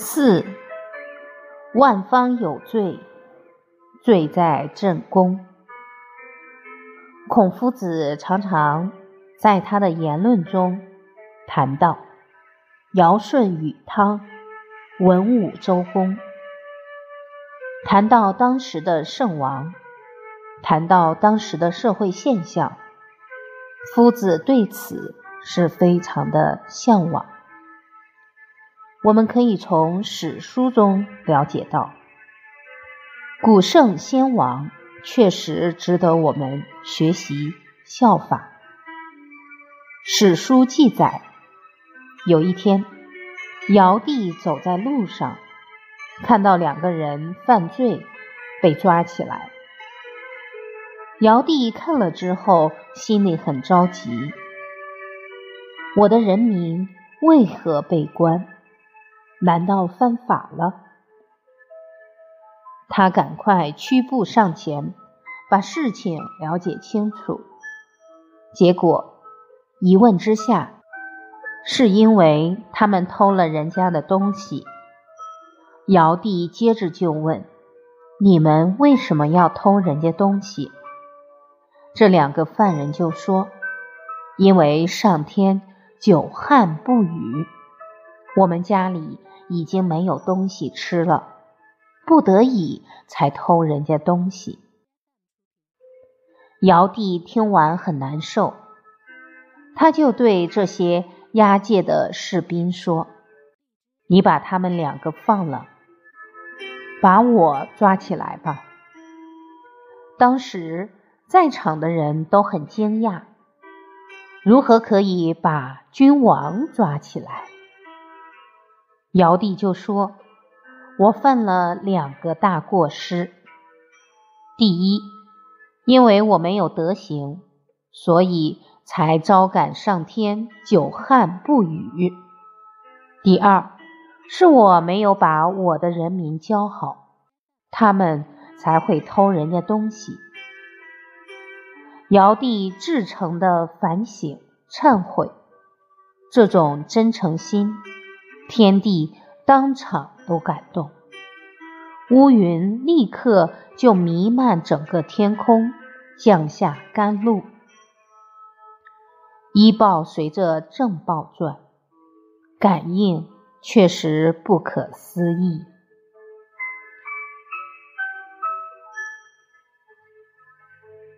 四万方有罪，罪在正宫。孔夫子常常在他的言论中谈到尧舜禹汤、文武周公，谈到当时的圣王，谈到当时的社会现象，夫子对此是非常的向往。我们可以从史书中了解到，古圣先王确实值得我们学习效法。史书记载，有一天，尧帝走在路上，看到两个人犯罪，被抓起来。尧帝看了之后，心里很着急：我的人民为何被关？难道犯法了？他赶快屈步上前，把事情了解清楚。结果一问之下，是因为他们偷了人家的东西。尧帝接着就问：“你们为什么要偷人家东西？”这两个犯人就说：“因为上天久旱不雨，我们家里。”已经没有东西吃了，不得已才偷人家东西。尧帝听完很难受，他就对这些押解的士兵说：“你把他们两个放了，把我抓起来吧。”当时在场的人都很惊讶，如何可以把君王抓起来？尧帝就说：“我犯了两个大过失。第一，因为我没有德行，所以才招感上天久旱不雨；第二，是我没有把我的人民教好，他们才会偷人家东西。”尧帝至诚的反省忏悔，这种真诚心。天地当场都感动，乌云立刻就弥漫整个天空，降下甘露。医报随着正报转，感应确实不可思议。